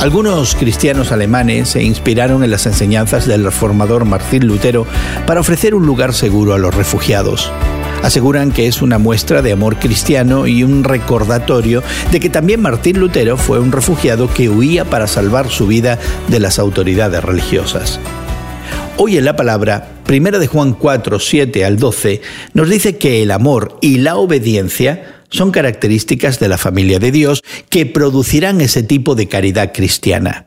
Algunos cristianos alemanes se inspiraron en las enseñanzas del reformador Martín Lutero para ofrecer un lugar seguro a los refugiados. Aseguran que es una muestra de amor cristiano y un recordatorio de que también Martín Lutero fue un refugiado que huía para salvar su vida de las autoridades religiosas. Hoy en la palabra, 1 de Juan 4, 7 al 12, nos dice que el amor y la obediencia son características de la familia de Dios que producirán ese tipo de caridad cristiana.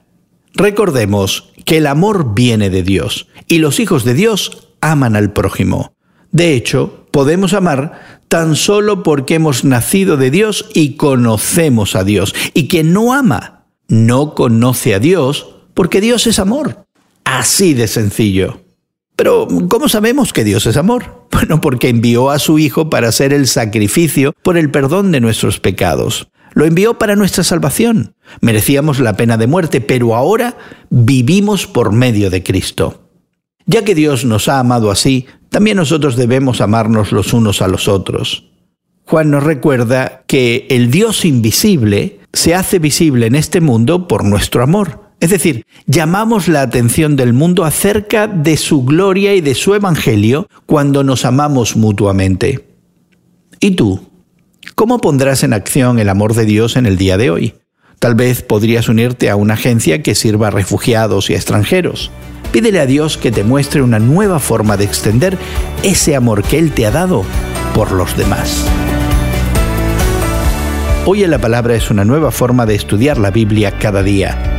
Recordemos que el amor viene de Dios y los hijos de Dios aman al prójimo. De hecho, podemos amar tan solo porque hemos nacido de Dios y conocemos a Dios. Y quien no ama, no conoce a Dios porque Dios es amor. Así de sencillo. Pero, ¿cómo sabemos que Dios es amor? Bueno, porque envió a su Hijo para hacer el sacrificio por el perdón de nuestros pecados. Lo envió para nuestra salvación. Merecíamos la pena de muerte, pero ahora vivimos por medio de Cristo. Ya que Dios nos ha amado así, también nosotros debemos amarnos los unos a los otros. Juan nos recuerda que el Dios invisible se hace visible en este mundo por nuestro amor. Es decir, llamamos la atención del mundo acerca de su gloria y de su evangelio cuando nos amamos mutuamente. ¿Y tú? ¿Cómo pondrás en acción el amor de Dios en el día de hoy? Tal vez podrías unirte a una agencia que sirva a refugiados y a extranjeros. Pídele a Dios que te muestre una nueva forma de extender ese amor que Él te ha dado por los demás. Hoy en la palabra es una nueva forma de estudiar la Biblia cada día.